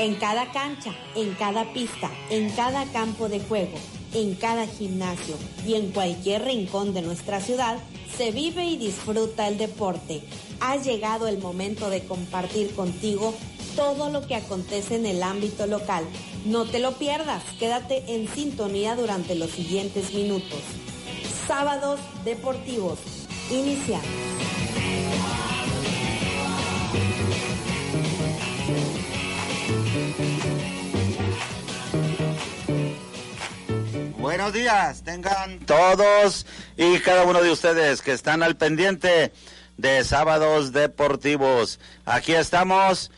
En cada cancha, en cada pista, en cada campo de juego, en cada gimnasio y en cualquier rincón de nuestra ciudad, se vive y disfruta el deporte. Ha llegado el momento de compartir contigo todo lo que acontece en el ámbito local. No te lo pierdas, quédate en sintonía durante los siguientes minutos. Sábados deportivos. Iniciamos. Buenos días, tengan todos y cada uno de ustedes que están al pendiente de sábados deportivos. Aquí estamos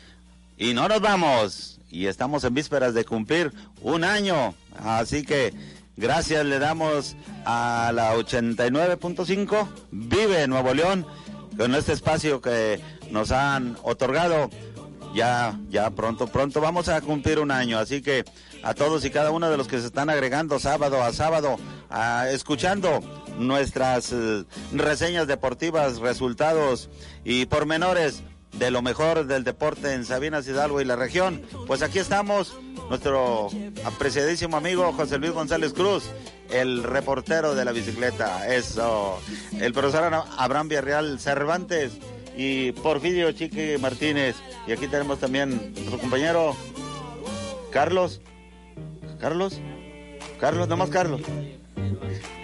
y no nos vamos. Y estamos en vísperas de cumplir un año. Así que gracias le damos a la 89.5 Vive Nuevo León con este espacio que nos han otorgado. Ya, ya pronto, pronto vamos a cumplir un año. Así que a todos y cada uno de los que se están agregando sábado a sábado, a, escuchando nuestras eh, reseñas deportivas, resultados y pormenores de lo mejor del deporte en Sabinas Hidalgo y la región. Pues aquí estamos, nuestro apreciadísimo amigo José Luis González Cruz, el reportero de la bicicleta. Eso, el profesor Abraham Villarreal Cervantes y Porfirio Chiqui Martínez. Y aquí tenemos también nuestro compañero Carlos. Carlos. Carlos, nomás Carlos.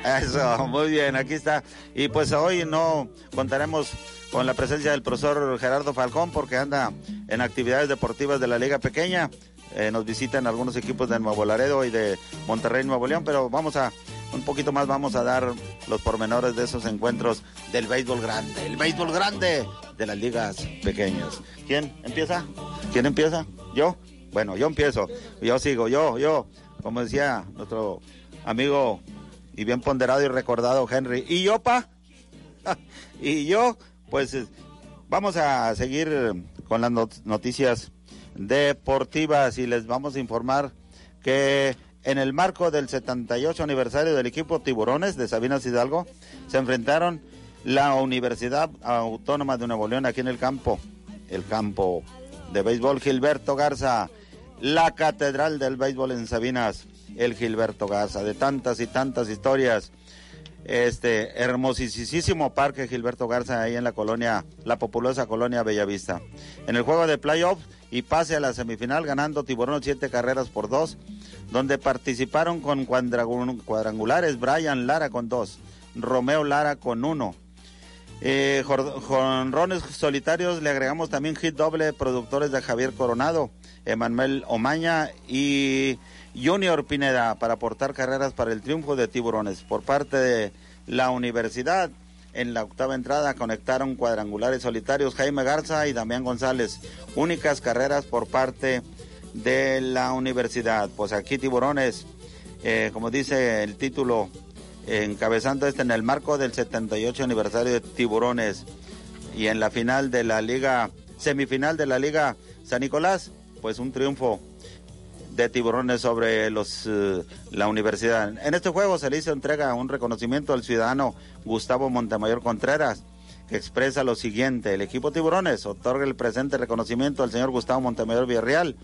Eso, muy bien, aquí está. Y pues hoy no contaremos con la presencia del profesor Gerardo Falcón porque anda en actividades deportivas de la Liga Pequeña. Eh, nos visitan algunos equipos de Nuevo Laredo y de Monterrey, Nuevo León, pero vamos a, un poquito más vamos a dar los pormenores de esos encuentros del béisbol grande, el béisbol grande de las ligas pequeñas. ¿Quién empieza? ¿Quién empieza? ¿Yo? Bueno, yo empiezo, yo sigo, yo, yo, como decía nuestro amigo y bien ponderado y recordado Henry. ¿Y yo, pa? y yo, pues vamos a seguir con las noticias deportivas y les vamos a informar que en el marco del 78 aniversario del equipo Tiburones de Sabinas Hidalgo se enfrentaron la Universidad Autónoma de Nuevo León aquí en el campo, el campo de béisbol Gilberto Garza, la Catedral del Béisbol en Sabinas, el Gilberto Garza, de tantas y tantas historias este hermosísimo parque Gilberto Garza ahí en la colonia, la populosa colonia Bellavista. En el juego de playoff y pase a la semifinal ganando Tiburón siete carreras por dos, donde participaron con cuadrangulares Brian Lara con dos, Romeo Lara con uno. Eh, jonrones solitarios le agregamos también hit doble productores de Javier Coronado, Emanuel Omaña y Junior Pineda para aportar carreras para el triunfo de Tiburones. Por parte de la universidad, en la octava entrada conectaron cuadrangulares solitarios Jaime Garza y Damián González. Únicas carreras por parte de la universidad. Pues aquí Tiburones, eh, como dice el título, encabezando este en el marco del 78 aniversario de Tiburones y en la final de la liga, semifinal de la liga San Nicolás, pues un triunfo de tiburones sobre los, eh, la universidad. En este juego se le hizo entrega un reconocimiento al ciudadano Gustavo Montemayor Contreras, que expresa lo siguiente, el equipo tiburones otorga el presente reconocimiento al señor Gustavo Montemayor Villarreal.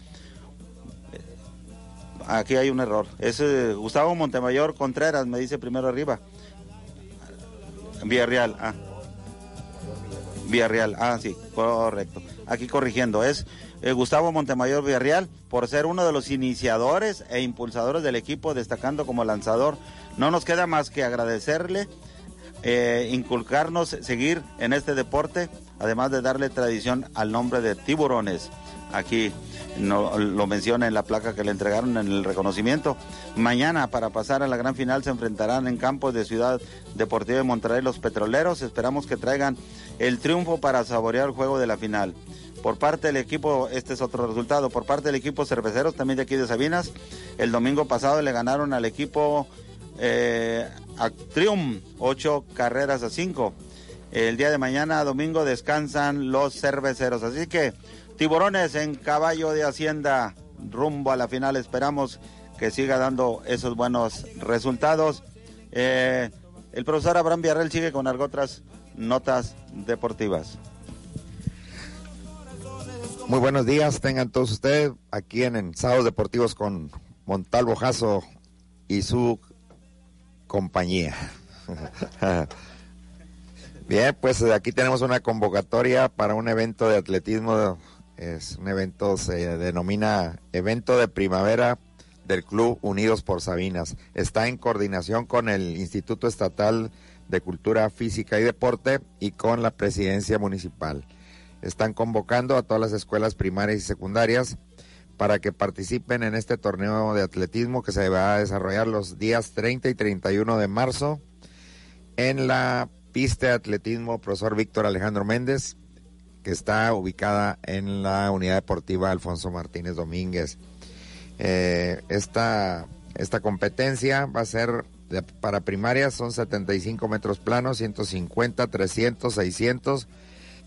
Aquí hay un error. Es eh, Gustavo Montemayor Contreras, me dice primero arriba. Villarreal, ah. Villarreal, ah, sí, correcto. Aquí corrigiendo, es eh, Gustavo Montemayor Villarreal por ser uno de los iniciadores e impulsadores del equipo, destacando como lanzador. No nos queda más que agradecerle, eh, inculcarnos, seguir en este deporte, además de darle tradición al nombre de Tiburones. Aquí no, lo menciona en la placa que le entregaron en el reconocimiento. Mañana, para pasar a la gran final, se enfrentarán en campos de Ciudad Deportiva de Monterrey los petroleros. Esperamos que traigan el triunfo para saborear el juego de la final. por parte del equipo, este es otro resultado, por parte del equipo cerveceros, también de aquí de Sabinas. El domingo pasado le ganaron al equipo eh, Actrium, ocho carreras a cinco. El día de mañana, domingo, descansan los cerveceros. Así que, tiburones en caballo de Hacienda, rumbo a la final. Esperamos que siga dando esos buenos resultados. Eh, el profesor Abraham Villarreal sigue con otras notas deportivas. Muy buenos días, tengan todos ustedes aquí en, Sábados Deportivos con Montalvo Jasso y su compañía. Bien, pues aquí tenemos una convocatoria para un evento de atletismo. Es un evento, se denomina Evento de Primavera del Club Unidos por Sabinas. Está en coordinación con el Instituto Estatal de Cultura Física y Deporte y con la Presidencia Municipal están convocando a todas las escuelas primarias y secundarias para que participen en este torneo de atletismo que se va a desarrollar los días 30 y 31 de marzo en la pista de atletismo profesor Víctor Alejandro Méndez, que está ubicada en la unidad deportiva Alfonso Martínez Domínguez. Eh, esta, esta competencia va a ser para primarias, son 75 metros planos, 150, 300, 600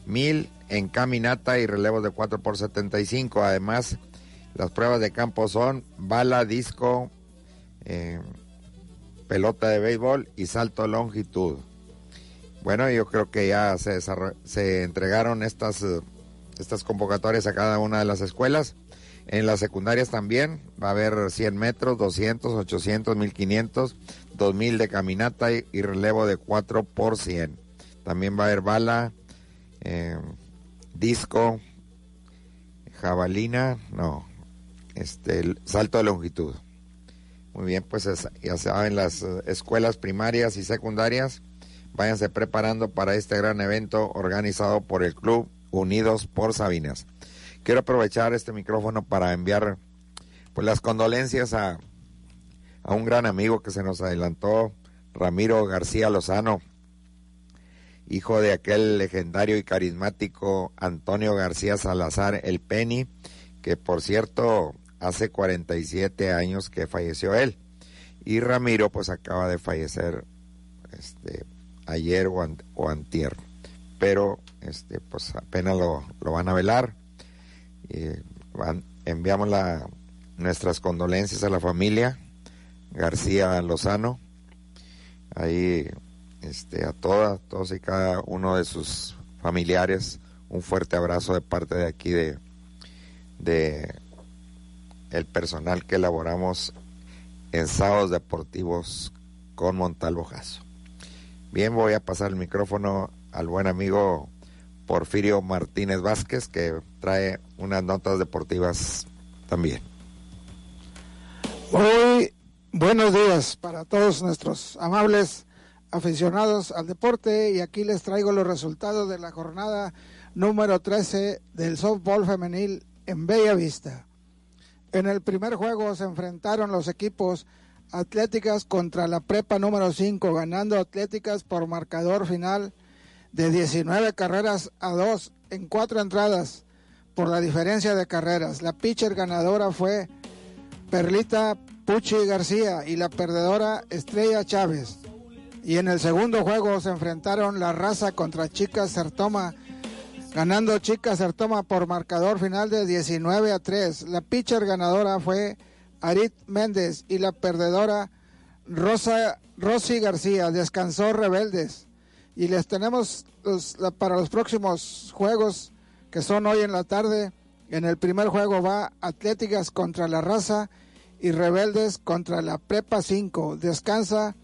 mil en caminata y relevos de 4 por 75. Además, las pruebas de campo son bala, disco, eh, pelota de béisbol y salto de longitud. Bueno, yo creo que ya se, se entregaron estas, eh, estas convocatorias a cada una de las escuelas. En las secundarias también va a haber 100 metros, 200, 800, 1500, 2000 de caminata y, relevo de 4 por 100. También va a haber bala, eh, disco, jabalina, no, este, salto de longitud. Muy bien, pues ya saben, las eh, escuelas primarias y secundarias, váyanse preparando para este gran evento organizado por el Club Unidos por Sabinas. Quiero aprovechar este micrófono para enviar pues las condolencias a, a un gran amigo que se nos adelantó, Ramiro García Lozano, hijo de aquel legendario y carismático Antonio García Salazar el Penny, que por cierto hace 47 años que falleció él. Y Ramiro pues acaba de fallecer este, ayer o, antier. Pero este, pues apenas lo, van a velar. Y enviamos la, nuestras condolencias a la familia García Lozano. Ahí este, a todas, todos y cada uno de sus familiares, un fuerte abrazo de parte de aquí de, de el personal que elaboramos en sábados deportivos con Montalvo Jasso. Bien, voy a pasar el micrófono al buen amigo Porfirio Martínez Vázquez, que trae unas notas deportivas también. Muy buenos días para todos nuestros amables aficionados al deporte y aquí les traigo los resultados de la jornada número 13 del softball femenil en Bella Vista. En el primer juego se enfrentaron los equipos Atléticas contra la Prepa número 5, ganando Atléticas por marcador final de 19 carreras a 2 en cuatro entradas por la diferencia de carreras. La pitcher ganadora fue Perlita Puchi García y la perdedora Estrella Chávez. Y en el segundo juego se enfrentaron la raza contra Chicas Sertoma, ganando Chicas Sertoma por marcador final de 19 a 3. La pitcher ganadora fue Arit Méndez y la perdedora Rosa Rosy García. Descansó Rebeldes. Y les tenemos para los próximos juegos que son hoy en la tarde. En el primer juego va Atléticas contra la raza y Rebeldes contra la Prepa 5. Descansa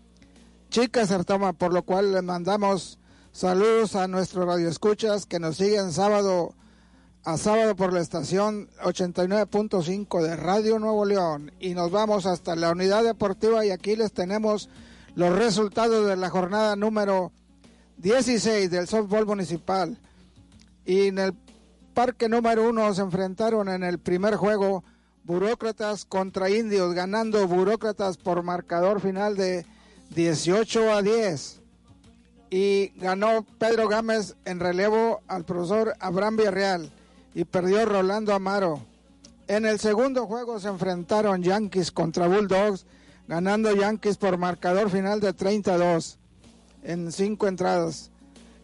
Chicas Sertoma, por lo cual le mandamos saludos a nuestros radioescuchas que nos siguen sábado a sábado por la estación 89.5 de Radio Nuevo León y nos vamos hasta la unidad deportiva y aquí les tenemos los resultados de la jornada número 16 del softball municipal. Y en el parque número uno se enfrentaron en el primer juego burócratas contra indios, ganando burócratas por marcador final de 18 a 10. Y ganó Pedro Gámez en relevo al profesor Abraham Villarreal. Y perdió Rolando Amaro. En el segundo juego se enfrentaron Yankees contra Bulldogs, ganando Yankees por marcador final de 32 en cinco entradas.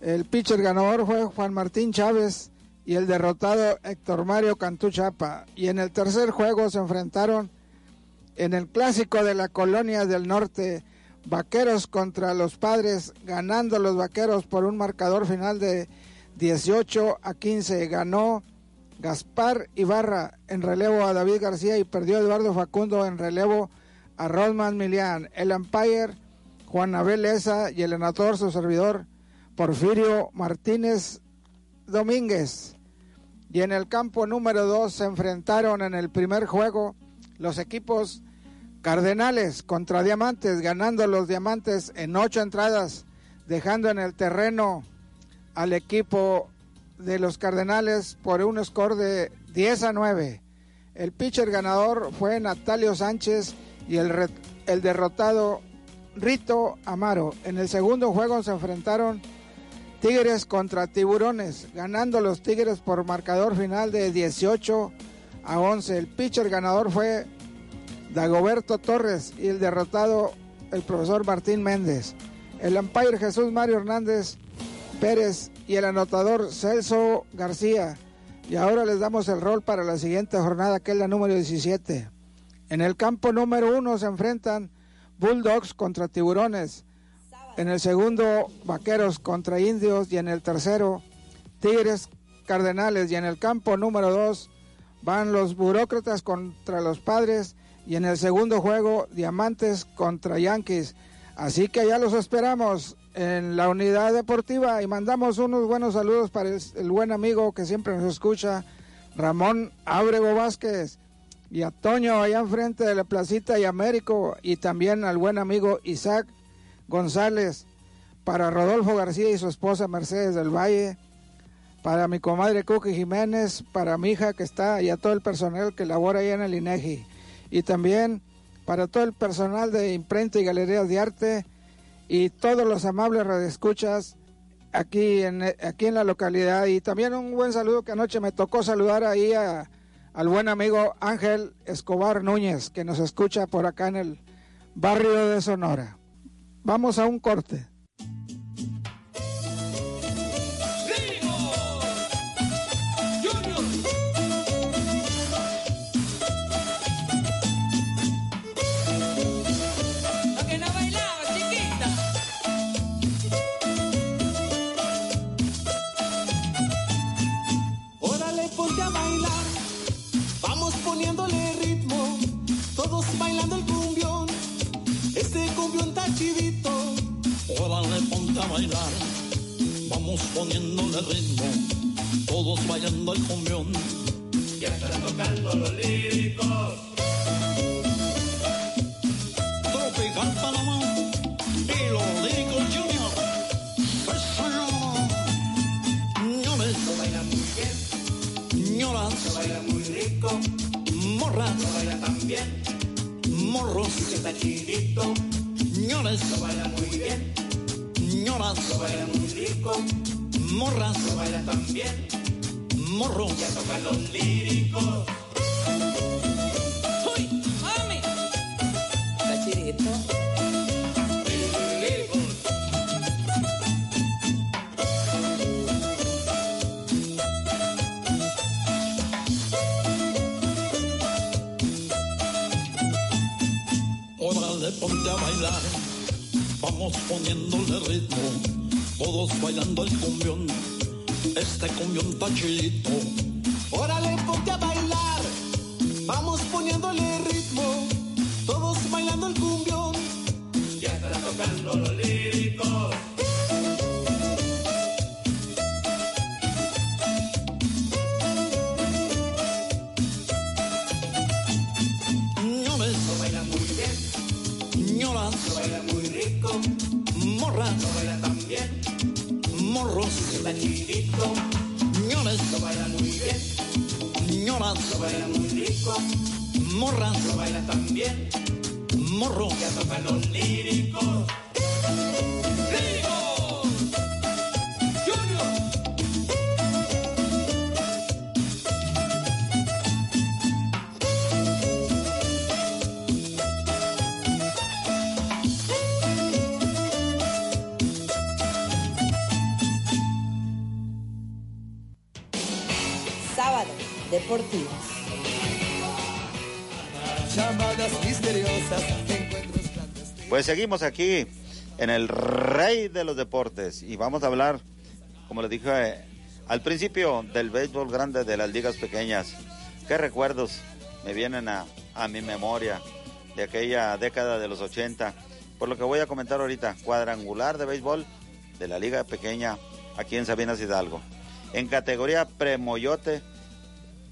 El pitcher ganador fue Juan Martín Chávez y el derrotado Héctor Mario Cantú Chapa. Y en el tercer juego se enfrentaron en el clásico de la colonia del norte, Vaqueros contra los Padres, ganando los Vaqueros por un marcador final de 18 a 15. Ganó Gaspar Ibarra en relevo a David García y perdió Eduardo Facundo en relevo a Rosman Milian. El umpire Juan Abel Esa y el enador su servidor Porfirio Martínez Domínguez. Y en el campo número 2 se enfrentaron en el primer juego los equipos Cardenales contra Diamantes, ganando los Diamantes en ocho entradas, dejando en el terreno al equipo de los Cardenales por un score de 10 a 9. El pitcher ganador fue Natalio Sánchez y el, el derrotado Rito Amaro. En el segundo juego se enfrentaron Tigres contra Tiburones, ganando los Tigres por marcador final de 18 a 11. El pitcher ganador fue Dagoberto Torres y el derrotado el profesor Martín Méndez. El umpire Jesús Mario Hernández Pérez y el anotador Celso García. Y ahora les damos el rol para la siguiente jornada, que es la número 17. En el campo número uno se enfrentan Bulldogs contra Tiburones. En el segundo, Vaqueros contra Indios. Y en el tercero, Tigres Cardenales. Y en el campo número dos, van los Burócratas contra los Padres. Y en el segundo juego, Diamantes contra Yankees. Así que ya los esperamos en la unidad deportiva y mandamos unos buenos saludos para el, buen amigo que siempre nos escucha, Ramón Ábrego Vázquez, y a Toño allá enfrente de la placita y Américo, y también al buen amigo Isaac González, para Rodolfo García y su esposa Mercedes del Valle, para mi comadre Cookie Jiménez, para mi hija que está y a todo el personal que labora ahí en el INEGI, y también para todo el personal de imprenta y galerías de arte, y todos los amables radioescuchas aquí en, aquí en la localidad. Y también un buen saludo que anoche me tocó saludar ahí al buen amigo Ángel Escobar Núñez, que nos escucha por acá en el barrio de Sonora. Vamos a un corte. Bailar, vamos poniéndole ritmo, todos bailando el cumbión. Ya están tocando los líricos. Tropical Panamá y los líricos junior. Ñoles. Lo baila muy bien. Ñolas. Lo baila muy rico. Morras. Lo baila también. Morros. Que está chinito. Ñoles. Lo baila muy bien señoras. Lo baila muy rico. Morras. Lo baila también. Morro. Ya tocan los líricos. ¡Uy! ¡Mami! Cachirito. Órale, ponte a bailar poniéndole ritmo, todos bailando el cumbión, este cumbión está chilito. Pues seguimos aquí en el rey de los deportes y vamos a hablar, como les dije eh, al principio, del béisbol grande de las ligas pequeñas. ¿Qué recuerdos me vienen a, a mi memoria de aquella década de los 80? Por lo que voy a comentar ahorita, cuadrangular de béisbol de la liga pequeña aquí en Sabinas Hidalgo. En categoría Premoyote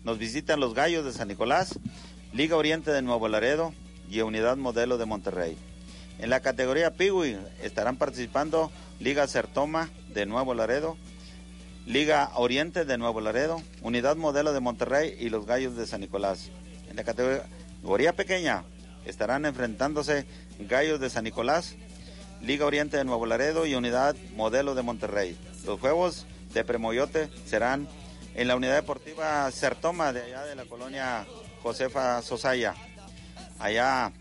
nos visitan los Gallos de San Nicolás, Liga Oriente de Nuevo Laredo y Unidad Modelo de Monterrey. En la categoría Piwi estarán participando Liga Certoma de Nuevo Laredo, Liga Oriente de Nuevo Laredo, Unidad Modelo de Monterrey y los Gallos de San Nicolás. En la categoría pequeña estarán enfrentándose Gallos de San Nicolás, Liga Oriente de Nuevo Laredo y Unidad Modelo de Monterrey. Los juegos de Premoyote serán en la Unidad Deportiva Certoma de allá de la colonia Josefa Sosaya. Allá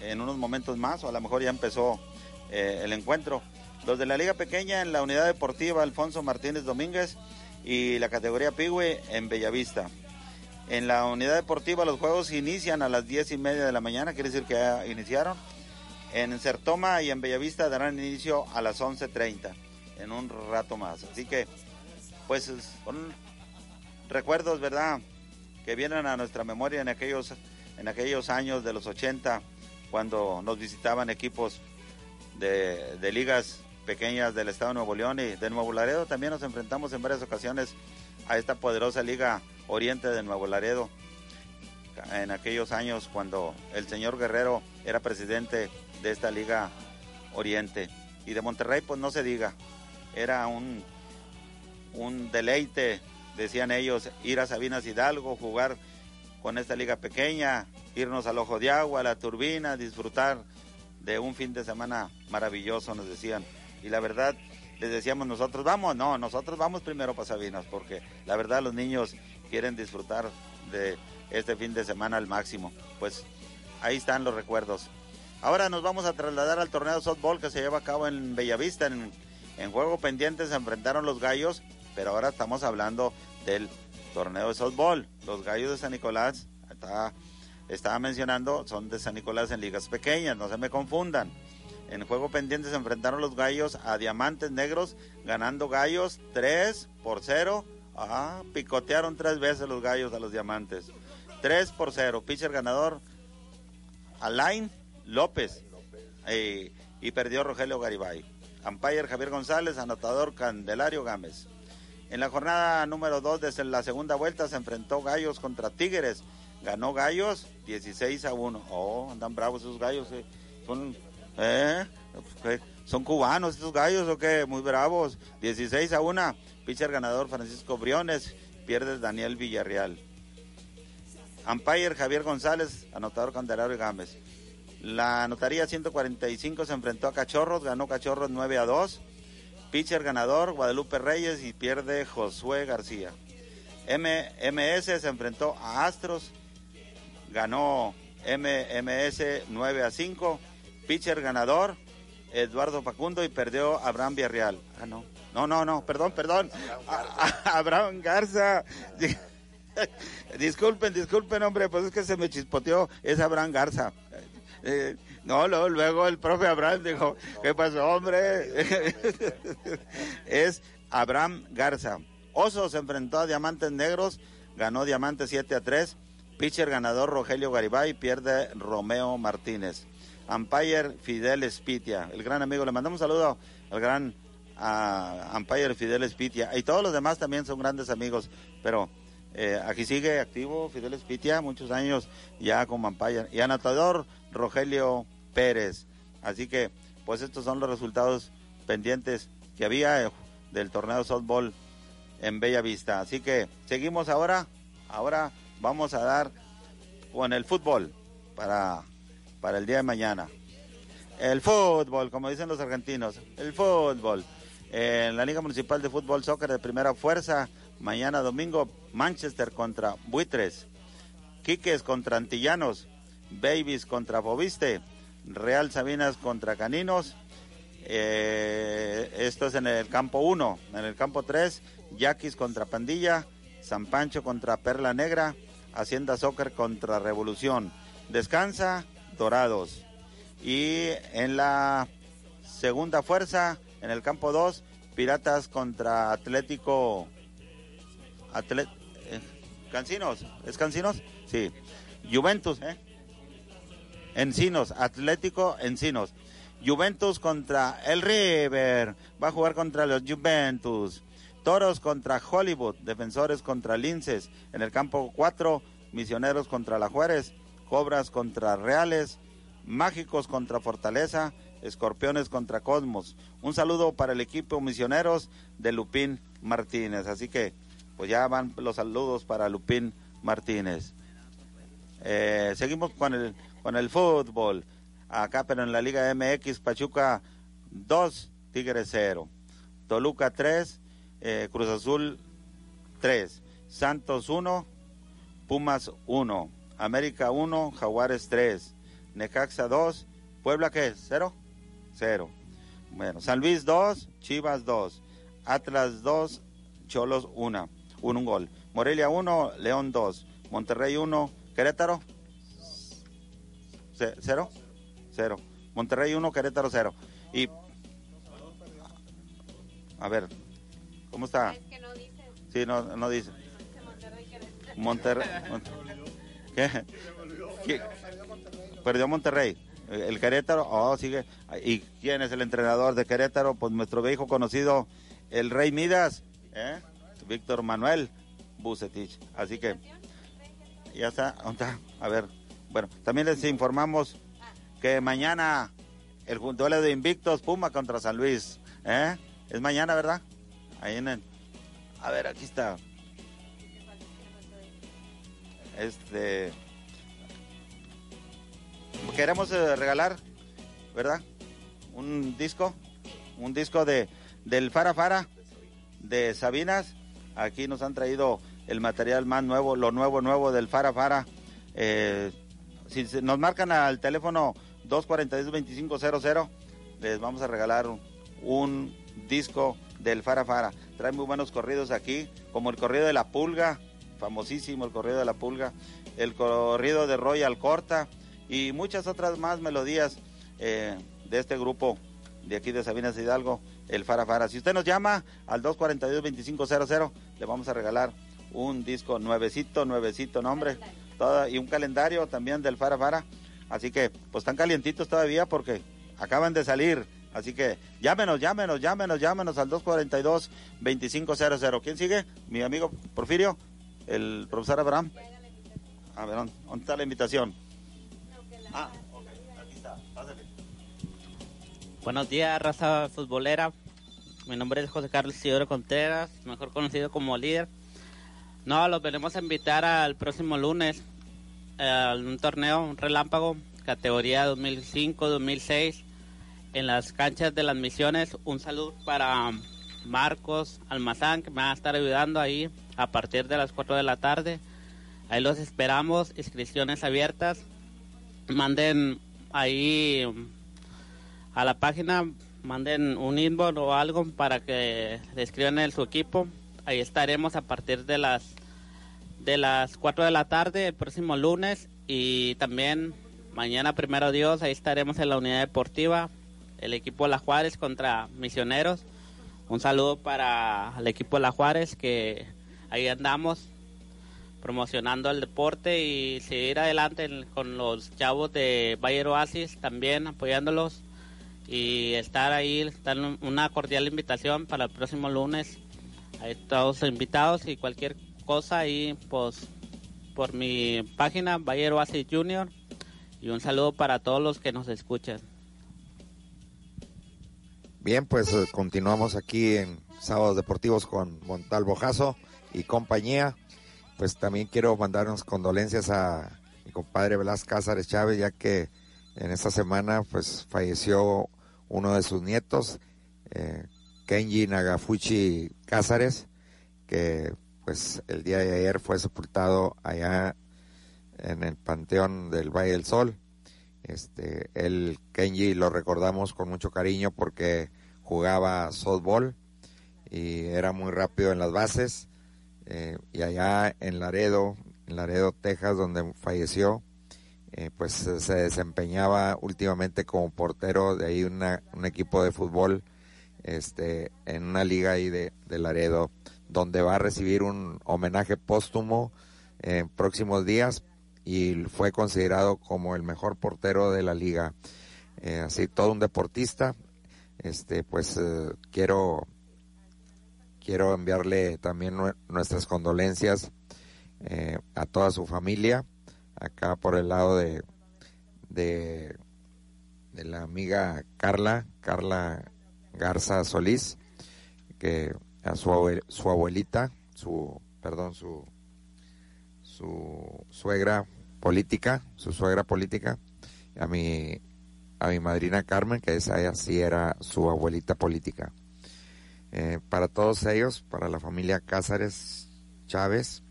en unos momentos más, o a lo mejor ya empezó eh, el encuentro. Los de la Liga Pequeña en la Unidad Deportiva Alfonso Martínez Domínguez y la categoría Pigüe en Bellavista. En la unidad deportiva los juegos inician a las 10 y media de la mañana, quiere decir que ya iniciaron. En Certoma y en Bellavista darán inicio a las 11.30, en un rato más. Así que, pues, son recuerdos, ¿verdad?, que vienen a nuestra memoria en aquellos, en aquellos años de los 80, cuando nos visitaban equipos de, de ligas pequeñas del estado de Nuevo León y de Nuevo Laredo. También nos enfrentamos en varias ocasiones a esta poderosa liga Oriente de Nuevo Laredo en aquellos años cuando el señor Guerrero era presidente de esta liga Oriente. Y de Monterrey, pues no se diga, era un, un deleite, decían ellos, ir a Sabinas Hidalgo, jugar con esta liga pequeña, irnos al Ojo de Agua, a la Turbina, disfrutar de un fin de semana maravilloso, nos decían. Y la verdad, les decíamos nosotros, vamos, no, nosotros vamos primero para Sabinas, porque la verdad los niños quieren disfrutar de este fin de semana al máximo. Pues ahí están los recuerdos. Ahora nos vamos a trasladar al torneo de softball que se lleva a cabo en Bellavista. En, en juego pendiente se enfrentaron los gallos, pero ahora estamos hablando del torneo de softball. Los gallos de San Nicolás, estaba mencionando, son de San Nicolás en ligas pequeñas, no se me confundan. En juego pendiente se enfrentaron los gallos a Diamantes Negros, ganando gallos 3 por 0. Ah, picotearon tres veces los gallos a los Diamantes. 3 por 0. Pitcher ganador Alain López. Eh, y perdió Rogelio Garibay. Umpire Javier González, anotador Candelario Gámez. En la jornada número 2 desde la segunda vuelta se enfrentó Gallos contra Tigres. Ganó Gallos 16 a 1. Oh, andan bravos esos gallos. Eh. Son ¿Eh? ¿Son cubanos estos gallos o qué? Muy bravos. 16 a 1. Pitcher ganador Francisco Briones. Pierde Daniel Villarreal. Umpire Javier González, anotador Candelario Gámez. La notaría 145 se enfrentó a Cachorros, ganó Cachorros 9 a 2. Pitcher ganador Guadalupe Reyes y pierde Josué García. MMS se enfrentó a Astros, ganó MMS 9 a 5. Pitcher ganador, Eduardo Facundo y perdió Abraham Villarreal. Ah, no. No, no, no, perdón, perdón. Abraham Garza. disculpen, disculpen, hombre, pues es que se me chispoteó. Es Abraham Garza. Eh, no, luego el profe Abraham dijo, ¿qué pasó, hombre? es Abraham Garza. Oso se enfrentó a Diamantes Negros, ganó Diamantes 7 a 3. Pitcher ganador Rogelio Garibay, pierde Romeo Martínez. Umpire Fidel Espitia, el gran amigo. Le mandamos un saludo al gran Umpire Fidel Espitia. Y todos los demás también son grandes amigos. Pero eh, aquí sigue activo Fidel Espitia, muchos años ya como Umpire. Y anotador Rogelio Pérez. Así que, pues estos son los resultados pendientes que había eh, del torneo de softball en Bella Vista. Así que seguimos ahora. Ahora vamos a dar con el fútbol para para el día de mañana. El fútbol, como dicen los argentinos, el fútbol. En la Liga Municipal de Fútbol Soccer de Primera Fuerza, mañana domingo, Manchester contra Buitres, Quiques contra Antillanos, Babies contra Boviste, Real Sabinas contra Caninos. Eh, esto es en el campo 1. En el campo 3, Yaquis contra Pandilla, San Pancho contra Perla Negra, Hacienda Soccer contra Revolución. Descansa Dorados. Y en la segunda fuerza, en el campo 2, Piratas contra Atlético. Eh, Cancinos, ¿es Cancinos? Sí. Juventus, ¿eh? Encinos, Atlético Encinos. Juventus contra el River. Va a jugar contra los Juventus. Toros contra Hollywood. Defensores contra Linces. En el campo 4, Misioneros contra la Juárez. Cobras contra Reales. Mágicos contra Fortaleza. Escorpiones contra Cosmos. Un saludo para el equipo Misioneros de Lupín Martínez. Así que, pues ya van los saludos para Lupín Martínez. Eh, seguimos con el, con el fútbol. Acá, pero en la Liga MX, Pachuca 2, Tigres 0. Toluca 3, eh, Cruz Azul 3. Santos 1, Pumas 1. América 1, Jaguares 3. Necaxa 2, Puebla qué es? 0? 0. Bueno, San Luis 2, Chivas 2. Atlas 2, Cholos 1. 1 un gol. Morelia 1, León 2. Monterrey 1, Querétaro. ¿Cero? Cero. Monterrey 1, Querétaro 0. Y. A ver, ¿cómo está? Es que no dice. Sí, no, no dice. Monterrey. ¿Qué? ¿Qué? Perdió Monterrey. El Querétaro, oh, sigue. ¿Y quién es el entrenador de Querétaro? Pues nuestro viejo conocido, el Rey Midas, ¿eh? Víctor Manuel Bucetich. Así que, ya está, ¿dónde está? A ver, bueno, también les informamos que mañana el duelo de invictos Puma contra San Luis, ¿eh? Es mañana, ¿verdad? Ahí en el... A ver, aquí está. Este queremos eh, regalar, ¿verdad? Un disco, un disco de del Fara Fara de Sabinas. Aquí nos han traído el material más nuevo, lo nuevo nuevo del Fara Fara. Eh, si nos marcan al teléfono 242-2500, les vamos a regalar un, un disco del Fara Fara. Trae muy buenos corridos aquí, como el corrido de la Pulga, famosísimo el corrido de la Pulga, el corrido de Royal Corta y muchas otras más melodías eh, de este grupo de aquí de Sabinas Hidalgo, el Fara Fara. Si usted nos llama al 242-2500, le vamos a regalar un disco nuevecito, nuevecito nombre, y un calendario también del Fara Fara. Así que, pues están calientitos todavía porque acaban de salir. Así que llámenos, llámenos, llámenos, llámenos al 242-2500. ¿Quién sigue? Mi amigo Porfirio, el profesor Abraham. A ver, ¿dónde está la invitación? Ah, ok, aquí está. Buenos días, raza futbolera. Mi nombre es José Carlos Isidoro Contreras, mejor conocido como líder. No, los venimos a invitar al próximo lunes a un torneo, un relámpago, categoría 2005-2006, en las canchas de las misiones. Un saludo para Marcos Almazán, que me va a estar ayudando ahí a partir de las 4 de la tarde. Ahí los esperamos, inscripciones abiertas. Manden ahí a la página, manden un inbox o algo para que describan su equipo. Ahí estaremos a partir de las de las 4 de la tarde el próximo lunes y también mañana primero Dios, ahí estaremos en la unidad deportiva, el equipo La Juárez contra Misioneros. Un saludo para el equipo La Juárez que ahí andamos promocionando el deporte y seguir adelante con los chavos de Bayer Oasis también apoyándolos y estar ahí, estar una cordial invitación para el próximo lunes. Ahí todos invitados y cualquier cosa ahí pues por mi página Bayer Oasis Junior y un saludo para todos los que nos escuchan. Bien, pues eh, continuamos aquí en Sábados Deportivos con Montalvo Jasso y compañía. Pues también quiero mandar unas condolencias a mi compadre Blas Cázares Chávez, ya que en esta semana pues falleció uno de sus nietos, eh, Kenji Nagafuchi Cázares, que pues el día de ayer fue sepultado allá en el Panteón del Valle del Sol. Este, el Kenji lo recordamos con mucho cariño porque jugaba softball y era muy rápido en las bases eh, y allá en Laredo, en Laredo, Texas, donde falleció, eh, pues se desempeñaba últimamente como portero de ahí una, un equipo de fútbol este, en una liga ahí de, Laredo, donde va a recibir un homenaje póstumo en próximos días y fue considerado como el mejor portero de la liga. Eh, así, todo un deportista. Este, pues eh, quiero quiero enviarle también nuestras condolencias eh, a toda su familia acá por el lado de, de de la amiga Carla Carla Garza Solís que a su abuelita su perdón su su suegra política, su suegra política, a mi, a mi madrina Carmen, que esa sí era su abuelita política. Eh, para todos ellos, para la familia Cázares Chávez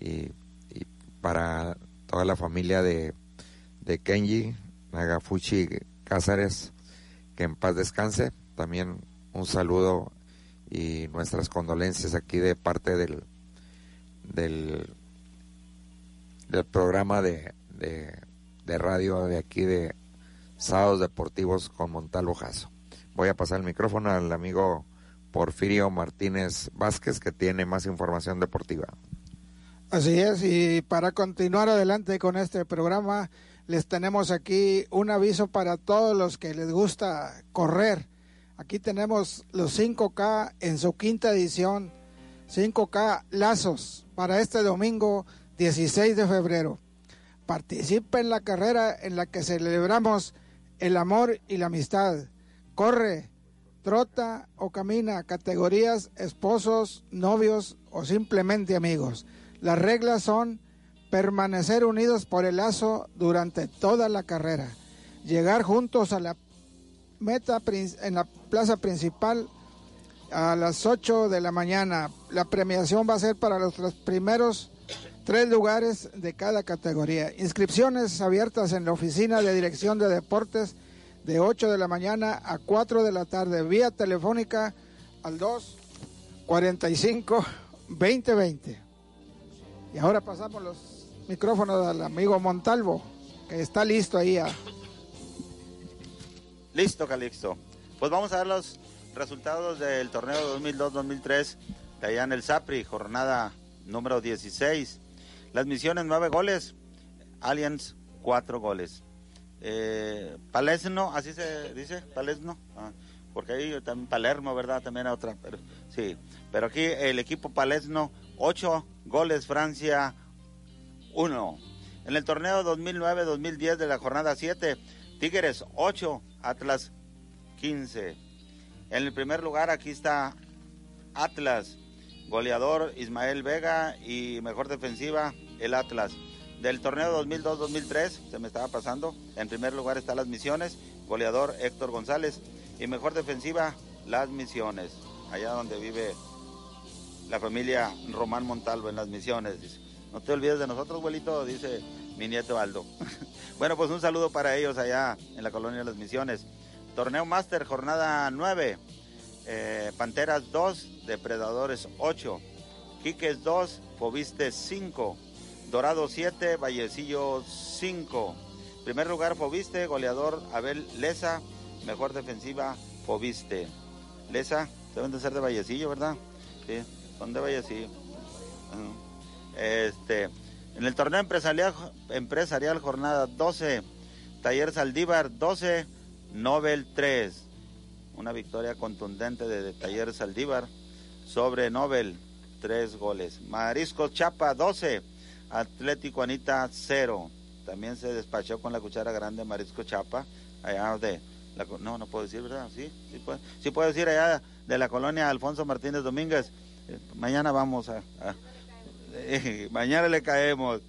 y, para toda la familia de, de Kenji Nagafuchi Cázares, que en paz descanse. También un saludo y nuestras condolencias aquí de parte del, del programa de, de, radio de aquí de Sábados Deportivos con Montalvo Jasso. Voy a pasar el micrófono al amigo Porfirio Martínez Vázquez que tiene más información deportiva. Así es, y para continuar adelante con este programa, les tenemos aquí un aviso para todos los que les gusta correr. Aquí tenemos los 5K en su quinta edición, 5K Lazos, para este domingo 16 de febrero. Participa en la carrera en la que celebramos el amor y la amistad. Corre, trota o camina, categorías esposos, novios o simplemente amigos. Las reglas son permanecer unidos por el lazo durante toda la carrera, llegar juntos a la meta en la plaza principal a las 8 de la mañana. La premiación va a ser para los primeros tres lugares de cada categoría. Inscripciones abiertas en la oficina de dirección de deportes de 8 de la mañana a 4 de la tarde, vía telefónica al 2 45 2020. Y ahora pasamos los micrófonos al amigo Montalvo, que está listo ahí. Listo, Calixto. Pues vamos a ver los resultados del torneo 2002-2003 de allá en el SAPRI, jornada número 16. Las misiones, nueve goles. Aliens, cuatro goles. Eh, Palesno, así se dice, Palesno. Ah, porque ahí también Palermo, ¿verdad? También otra. Pero, sí, pero aquí el equipo Palesno, ocho goles, Francia, uno. En el torneo 2009-2010 de la jornada 7, Tigres 8, Atlas 15. En el primer lugar aquí está Atlas, goleador Ismael Vega y mejor defensiva el Atlas. Del torneo 2002-2003, se me estaba pasando, en primer lugar está Las Misiones, goleador Héctor González y mejor defensiva Las Misiones, allá donde vive la familia Román Montalvo en Las Misiones. no te olvides de nosotros, abuelito, dice mi nieto Aldo. bueno, pues un saludo para ellos allá en la colonia de Las Misiones. Torneo Máster, jornada 9. Eh, Panteras 2, Depredadores 8. Quiques 2, Fobiste 5. Dorado 7, Vallecillo 5. Primer lugar Fobiste, goleador Abel Leza, mejor defensiva Fobiste. Leza, deben de ser de Vallecillo, ¿verdad? Sí, son de Vallecillo. Este, en el torneo empresarial, empresarial jornada 12, Taller Saldívar 12, Nobel 3. Una victoria contundente de, Taller Saldívar sobre Nobel, 3 goles. Marisco Chapa 12, Atlético Anita 0. También se despachó con la cuchara grande Marisco Chapa, allá de... La, no, no puedo decir, ¿verdad? Sí, sí, puede, sí puedo decir allá de la colonia Alfonso Martínez Domínguez. Eh, mañana vamos a... mañana le caemos.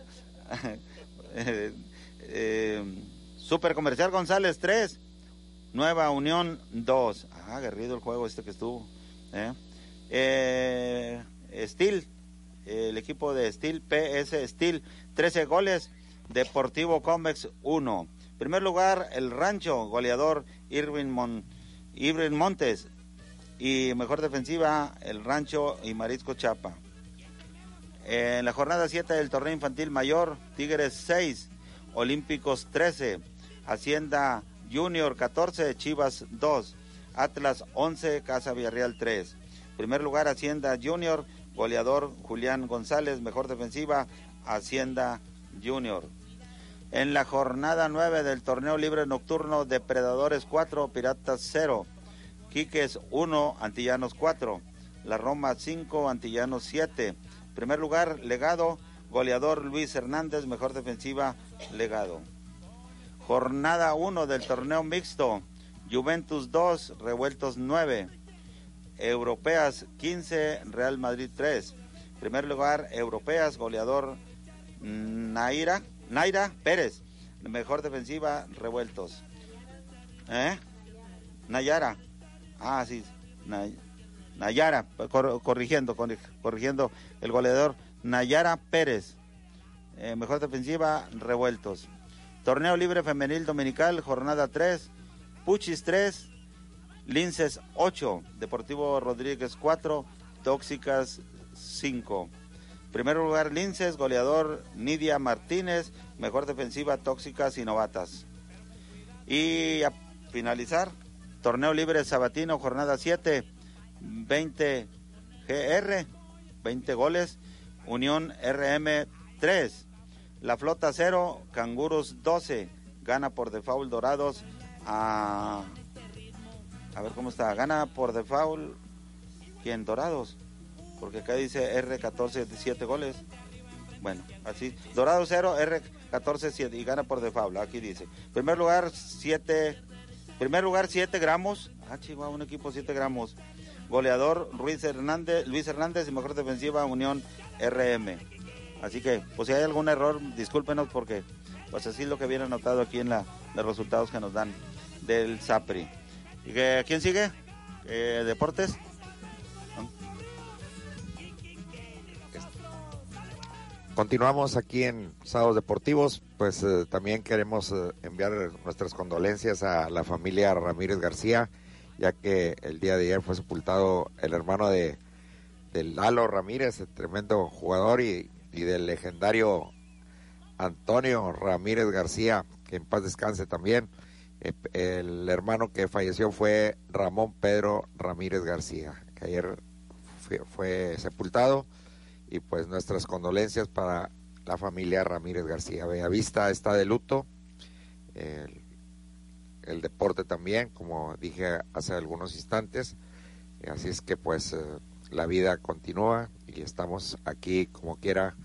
eh, Super Comercial González 3. Nueva Unión 2. Ah, aguerrido el juego este que estuvo. ¿eh? Eh, Steel el equipo de Steel, PS Steel, 13 goles, Deportivo Convex 1. Primer lugar, el Rancho, goleador Irving, Montes. Y mejor defensiva, el Rancho y Marisco Chapa. En la jornada 7 del torneo infantil mayor, Tigres 6, Olímpicos 13, Hacienda Junior 14, Chivas 2, Atlas 11, Casa Villarreal 3. Primer lugar, Hacienda Junior, goleador Julián González, mejor defensiva, Hacienda Junior. En la jornada 9 del torneo libre nocturno, Depredadores 4, Piratas 0, Quiques 1, Antillanos 4, La Roma 5, Antillanos 7. Primer lugar, Legado, goleador Luis Hernández, mejor defensiva, Legado. Jornada 1 del torneo mixto, Juventus 2, Revueltos 9. Europeas 15, Real Madrid 3. Primer lugar, Europeas, goleador Naira, Naira Pérez, mejor defensiva, Revueltos. ¿Eh? Nayara. Ah, sí. Nayara, corrigiendo, corrigiendo el goleador Nayara Pérez. Eh, mejor defensiva, Revueltos. Torneo Libre Femenil Dominical, jornada 3. Puchis 3, Linces 8, Deportivo Rodríguez 4, Tóxicas 5. Primer lugar Linces, goleador Nidia Martínez, mejor defensiva Tóxicas y Novatas. Y a finalizar, Torneo Libre Sabatino, jornada 7, 20 GR, 20 goles, Unión RM 3, La Flota 0, Canguros 12, gana por default Dorados a a ver cómo está. Gana por default. ¿Quién? Dorados. Porque acá dice R14 7 goles. Bueno, así. Dorado 0, R14 7. Y gana por default. Aquí dice. Primer lugar 7. Primer lugar 7 gramos. Ah, chihuahua, un equipo 7 gramos. Goleador Luis Hernández, Luis Hernández y mejor defensiva Unión RM. Así que, pues si hay algún error, discúlpenos porque pues así es lo que viene anotado aquí en la, los resultados que nos dan del SAPRI. ¿Y que, quién sigue? Eh, ¿Deportes? Continuamos aquí en Sábados Deportivos, pues eh, también queremos eh, enviar nuestras condolencias a la familia Ramírez García, ya que el día de ayer fue sepultado el hermano de del Lalo Ramírez, el tremendo jugador, y, del legendario Antonio Ramírez García, que en paz descanse también. Eh, el hermano que falleció fue Ramón Pedro Ramírez García, que ayer fue, sepultado y pues nuestras condolencias para la familia Ramírez García. Bellavista está de luto, deporte también, como dije hace algunos instantes, así es que pues eh, la vida continúa y estamos aquí como quiera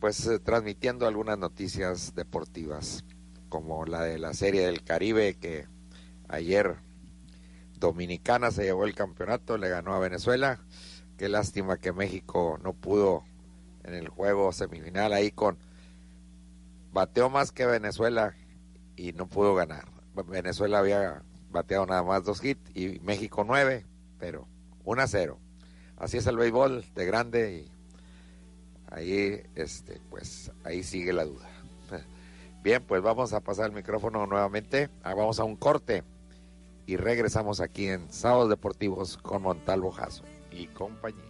pues eh, transmitiendo algunas noticias deportivas como la de la Serie del Caribe que ayer Dominicana se llevó el campeonato, le ganó a Venezuela. Qué lástima que México no pudo en el juego semifinal ahí con bateó más que Venezuela y no pudo ganar. Venezuela había bateado nada más dos hits y México nueve, pero 1 a 0. Así es el béisbol de grande y ahí este pues ahí sigue la duda. Bien, pues vamos a pasar el micrófono nuevamente. Ah, vamos a un corte y regresamos aquí en Sábados Deportivos con Montalvo Jaso y compañía.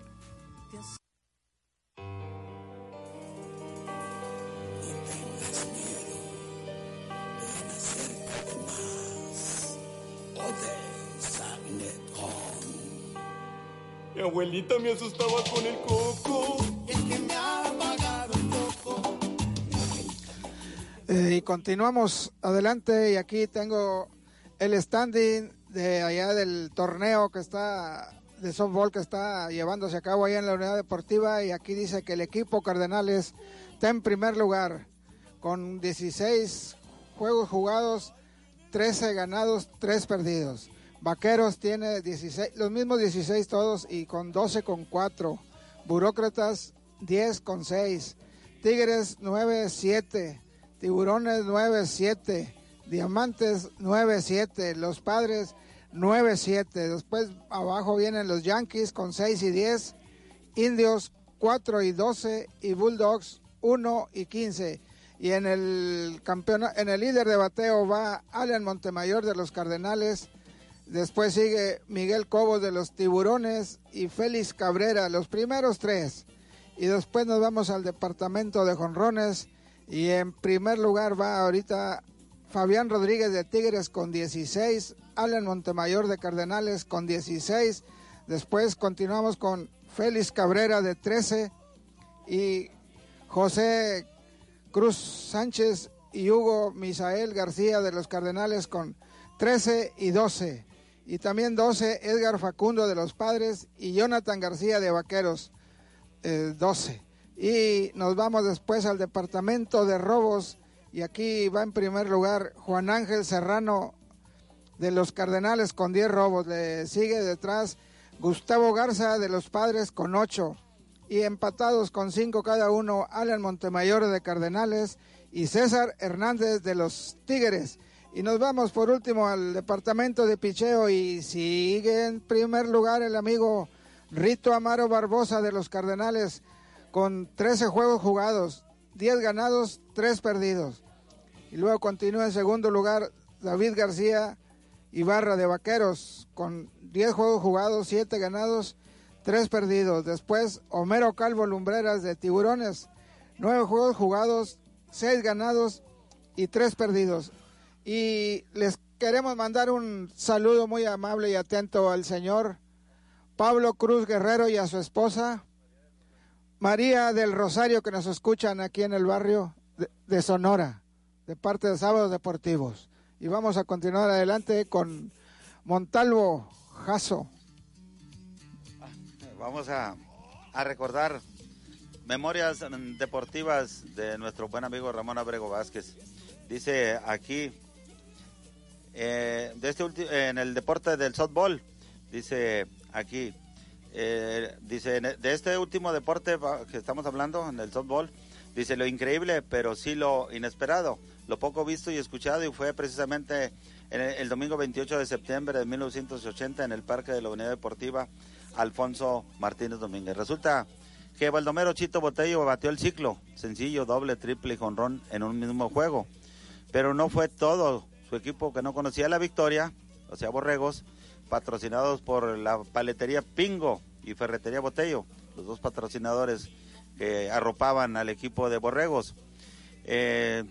Mi abuelita me asustaba con el coco. Es que me ha apagado el coco. Eh, y continuamos adelante y aquí tengo el standing de allá del torneo que está de softball que está llevándose a cabo allá en la unidad deportiva y aquí dice que el equipo Cardenales está en primer lugar con 16 juegos jugados, 13 ganados, 3 perdidos. Vaqueros tiene 16, los mismos 16 todos y con 12 con 4. Burócratas 10 con 6. Tigres 9 7. Tiburones 9-7, Diamantes 9-7, Los Padres 9-7. Después abajo vienen los Yankees con 6 y 10, Indios 4 y 12 y Bulldogs 1 y 15. Y en el campeón, en el líder de bateo va Alan Montemayor de los Cardenales. Después sigue Miguel Cobos de los Tiburones y Félix Cabrera, los primeros tres. Y después nos vamos al departamento de jonrones. Y en primer lugar va ahorita Fabián Rodríguez de Tigres con 16. Alan Montemayor de Cardenales con 16. Después continuamos con Félix Cabrera de 13. Y José Cruz Sánchez y Hugo Misael García de los Cardenales con 13 y 12. Y también 12 Edgar Facundo de los Padres y Jonathan García de Vaqueros, 12. Y nos vamos después al departamento de robos y aquí va en primer lugar Juan Ángel Serrano de los Cardenales con 10 robos. Le sigue detrás Gustavo Garza de los Padres con 8 y empatados con 5 cada uno Alan Montemayor de Cardenales y César Hernández de los Tigres. Y nos vamos por último al departamento de picheo y sigue en primer lugar el amigo Rito Amaro Barbosa de los Cardenales con 13 juegos jugados, 10 ganados, 3 perdidos. Y luego continúa en segundo lugar David García Ibarra de Vaqueros con 10 juegos jugados, 7 ganados, 3 perdidos. Después Homero Calvo Lumbreras de Tiburones, 9 juegos jugados, 6 ganados y 3 perdidos. Y les queremos mandar un saludo muy amable y atento al señor Pablo Cruz Guerrero y a su esposa María del Rosario que nos escuchan aquí en el barrio de, Sonora, de parte de Sábados Deportivos. Y vamos a continuar adelante con Montalvo Jaso. Vamos a, a recordar memorias deportivas de nuestro buen amigo Ramón Abrego Vázquez. Dice aquí, eh, de este en el deporte del softball, dice aquí, eh, dice, de este último deporte que estamos hablando, en el softball, dice lo increíble, pero sí lo inesperado, lo poco visto y escuchado, y fue precisamente el, el domingo 28 de septiembre de 1980 en el Parque de la Unidad Deportiva Alfonso Martínez Domínguez. Resulta que Baldomero Chito Botello batió el ciclo, sencillo, doble, triple y jonrón en un mismo juego. Pero no fue todo. Su equipo que no conocía la victoria, o sea, Borregos, patrocinados por la paletería Pingo y Ferretería Botello, los dos patrocinadores que arropaban al equipo de Borregos. Eh,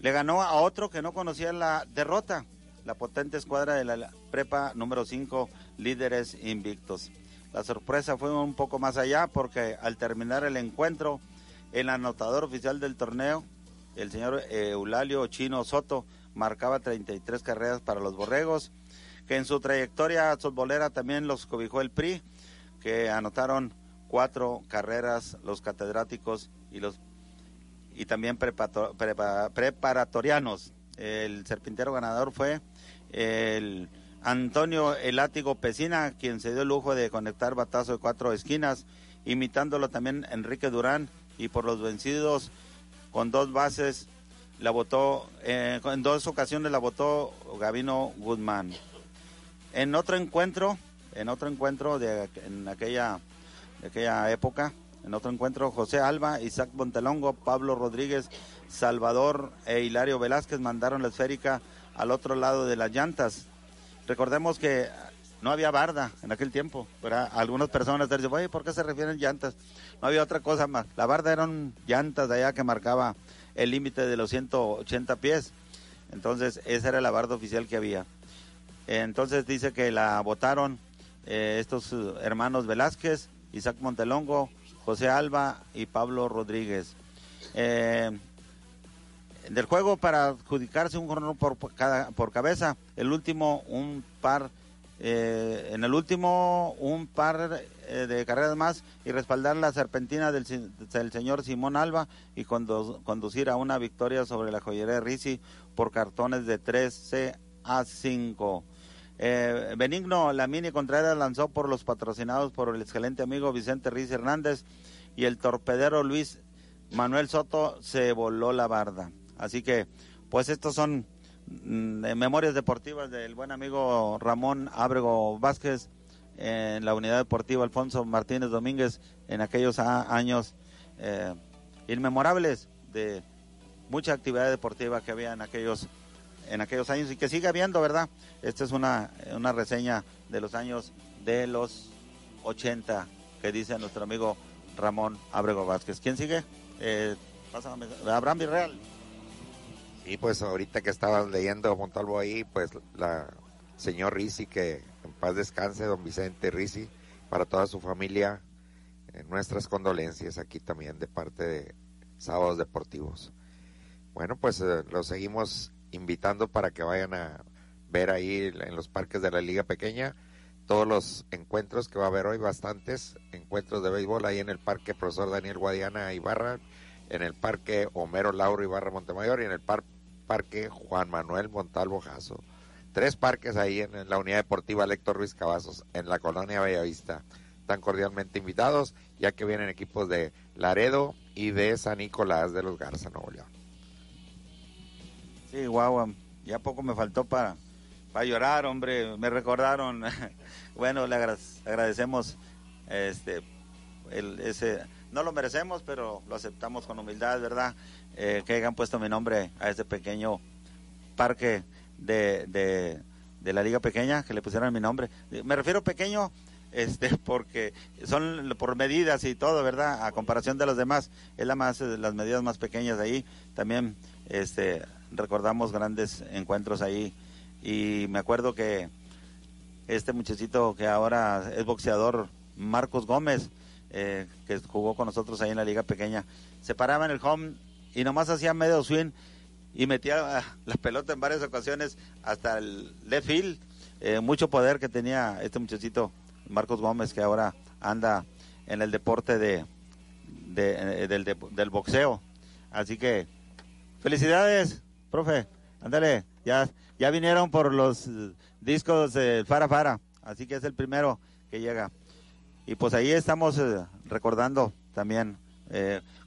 le ganó a otro que no conocía la derrota, la potente escuadra de la prepa número 5, líderes invictos. La sorpresa fue un poco más allá porque al terminar el encuentro, el anotador oficial del torneo, el señor Eulalio Chino Soto, marcaba 33 carreras para los Borregos que en su trayectoria futbolera también los cobijó el PRI, que anotaron cuatro carreras los catedráticos y los y también preparatorianos. El serpintero ganador fue el Antonio Elátigo Pesina, quien se dio el lujo de conectar batazo de cuatro esquinas, imitándolo también Enrique Durán, y por los vencidos con dos bases la votó, eh, en dos ocasiones la votó Gavino Guzmán. En otro encuentro, en otro encuentro de en aquella, aquella época, en otro encuentro, José Alba, Isaac Montelongo, Pablo Rodríguez, Salvador e Hilario Velázquez mandaron la esférica al otro lado de las llantas. Recordemos que no había barda en aquel tiempo. Pero algunas personas dicen, oye, ¿por qué se refieren llantas? No había otra cosa más. La barda eran llantas de allá que marcaba el límite de los 180 pies. Entonces, esa era la barda oficial que había. Entonces dice que la votaron eh, estos eh, hermanos Velázquez, Isaac Montelongo, José Alba y Pablo Rodríguez. Eh, del juego para adjudicarse un jornal por, cada, por cabeza, el último un par, en el último un par de carreras más y respaldar la serpentina del, señor Simón Alba y conducir a una victoria sobre la joyería de Risi por cartones de 13 a 5. Eh, Benigno Lamini Contreras lanzó por los patrocinados por el excelente amigo Vicente Riz Hernández y el torpedero Luis Manuel Soto se voló la barda. Así que, pues estos son mm, memorias deportivas del buen amigo Ramón Ábrego Vázquez en la unidad deportiva Alfonso Martínez Domínguez en aquellos años eh, inmemorables de mucha actividad deportiva que había en aquellos en aquellos años y que sigue habiendo, ¿verdad? Esta es una, una reseña de los años de los 80 que dice nuestro amigo Ramón Abrego Vázquez. ¿Quién sigue? Eh, pásame, Abraham Virreal. Y pues ahorita que estabas leyendo Montalvo ahí, pues la señor Risi, que en paz descanse, don Vicente Risi, para toda su familia, eh, nuestras condolencias aquí también de parte de Sábados Deportivos. Bueno, pues eh, los seguimos invitando para que vayan a ver ahí en los parques de la Liga Pequeña todos los encuentros que va a haber hoy, bastantes encuentros de béisbol ahí en el Parque Profesor Daniel Guadiana Ibarra, en el Parque Homero Lauro Ibarra Montemayor y en el Parque Juan Manuel Montalvo Jasso. Tres parques ahí en, la Unidad Deportiva Héctor Ruiz Cavazos, en la colonia Bellavista. Están cordialmente invitados, ya que vienen equipos de Laredo y de San Nicolás de los Garza, Nuevo León. Sí, guau, ya poco me faltó para Va a llorar, hombre, me recordaron. bueno, le agradecemos este el, ese no lo merecemos, pero lo aceptamos con humildad, ¿verdad? Eh, que hayan puesto mi nombre a este pequeño parque de, de, la liga pequeña, que le pusieran mi nombre. Me refiero pequeño este porque son por medidas y todo, ¿verdad? A comparación de los demás, es la más las medidas más pequeñas ahí. También este recordamos grandes encuentros ahí y me acuerdo que este muchachito que ahora es boxeador, Marcos Gómez, eh, que jugó con nosotros ahí en la liga pequeña, se paraba en el home y nomás hacía medio swing y metía ah, la pelota en varias ocasiones hasta el left field. Eh, mucho poder que tenía este muchachito Marcos Gómez que ahora anda en el deporte de, eh, del, boxeo. Así que felicidades, profe. Ándale, ya ya vinieron por los discos de Fara Fara, así que es el primero que llega. Y pues ahí estamos eh, recordando también,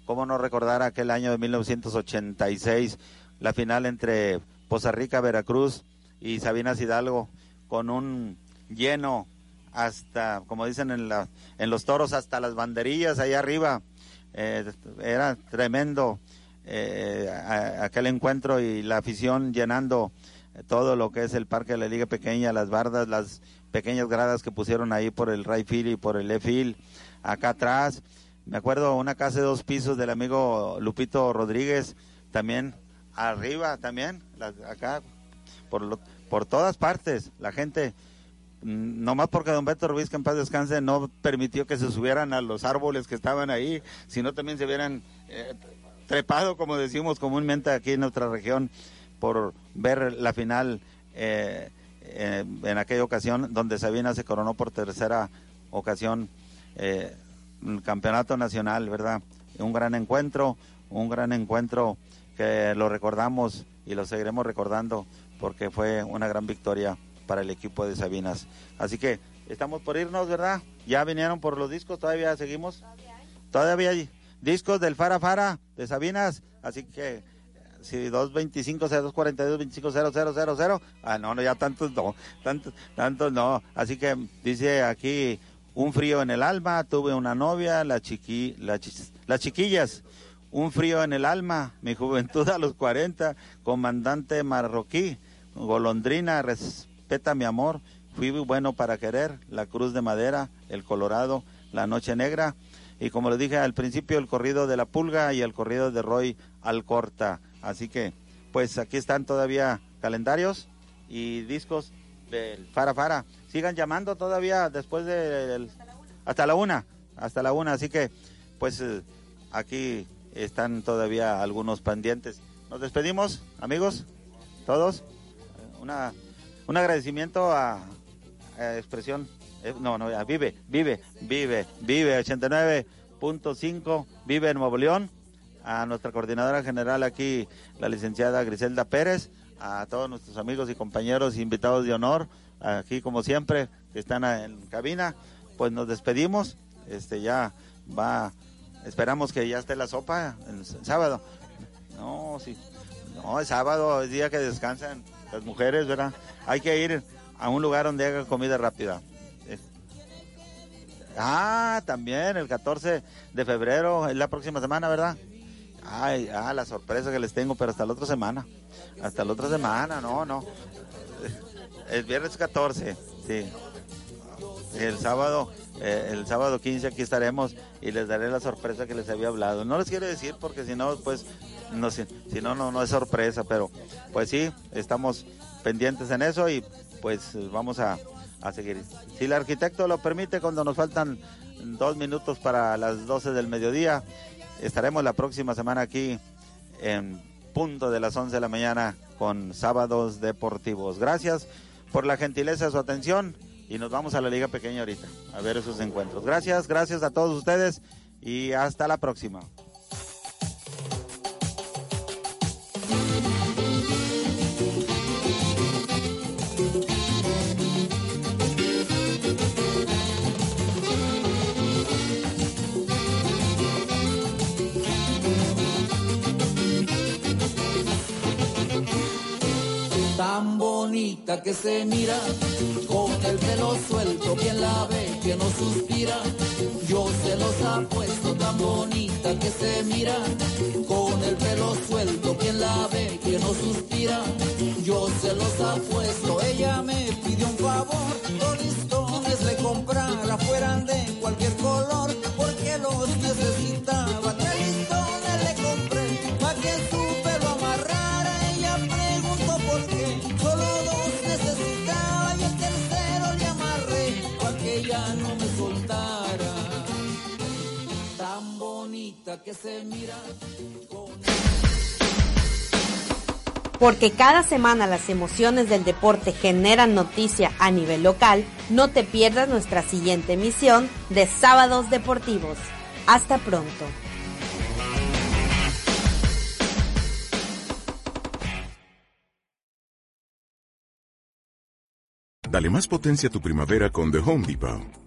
cómo no recordar aquel año de 1986, la final entre Poza Rica, Veracruz y Sabinas Hidalgo, con un lleno hasta, como dicen en, la, en los toros, hasta las banderillas ahí arriba. era tremendo aquel encuentro y la afición llenando todo lo que es el parque de la Liga Pequeña, las bardas, las pequeñas gradas que pusieron ahí por el right field y por el left field, acá atrás. Me acuerdo una casa de dos pisos del amigo Lupito Rodríguez, también arriba, también, acá, por, por todas partes, la gente, mm, nomás porque don Beto Ruiz, que en paz descanse, no permitió que se subieran a los árboles que estaban ahí, sino también se hubieran eh, trepado, como decimos comúnmente aquí en nuestra región, por ver la final eh, eh, en aquella ocasión donde Sabina se coronó por tercera ocasión eh, el campeonato nacional, ¿verdad? Un gran encuentro, un gran encuentro que lo recordamos y lo seguiremos recordando porque fue una gran victoria para el equipo de Sabinas. Así que estamos por irnos, ¿verdad? Ya vinieron por los discos, todavía seguimos. Todavía hay discos del Fara Fara de Sabinas, así que si 225 0242 25 Ah, no, no, ya tantos no, tantos, tantos no. Así que dice aquí, un frío en el alma, tuve una novia, la chiqui, la las chiquillas, un frío en el alma, mi juventud a los 40, comandante marroquí, golondrina, respeta mi amor, fui bueno para querer, la cruz de madera, el colorado, la noche negra, y como le dije al principio, el corrido de la pulga y el corrido de Roy Alcorta. Así que, pues aquí están todavía calendarios y discos del Fara Fara. Sigan llamando todavía después de... hasta la una, hasta la una. Así que, pues eh, aquí están todavía algunos pendientes. Nos despedimos, amigos, todos. Una, un agradecimiento a, Expresión, eh, no, no, a Vive, Vive, Vive, Vive 89.5, Vive Nuevo León a nuestra coordinadora general aquí, la licenciada Griselda Pérez, a todos nuestros amigos y compañeros invitados de honor, aquí como siempre, que están en cabina, pues nos despedimos, este ya va, esperamos que ya esté la sopa el sábado. No, sí, no, es sábado, es día que descansan las mujeres, ¿verdad? Hay que ir a un lugar donde haga comida rápida. Ah, también el 14 de febrero, es la próxima semana, ¿verdad? Ay, ah, la sorpresa que les tengo, pero hasta la otra semana. Hasta la otra semana, no, no. El viernes 14, sí. el sábado, eh, el sábado 15 aquí estaremos y les daré la sorpresa que les había hablado. No les quiero decir porque si no, pues, no, si, si no, no, no es sorpresa, pero pues sí, estamos pendientes en eso y pues vamos a, a seguir. Si el arquitecto lo permite, cuando nos faltan dos minutos para las 12 del mediodía, estaremos la próxima semana aquí en punto de las 11 de la mañana con sábados deportivos. Gracias por la gentileza de su atención y nos vamos a la Liga Pequeña ahorita a ver esos encuentros. Gracias, gracias a todos ustedes y hasta la próxima. Tan bonita que se mira, con el pelo suelto, quien la ve, que no suspira. Yo se los apuesto, tan bonita que se mira, con el pelo suelto, quien la ve, que no suspira. Yo se los apuesto, ella me pidió un favor, que se mira. Porque cada semana las emociones del deporte generan noticia a nivel local, no te pierdas nuestra siguiente emisión de Sábados Deportivos. Hasta pronto. Dale más potencia a tu primavera con The Home Depot.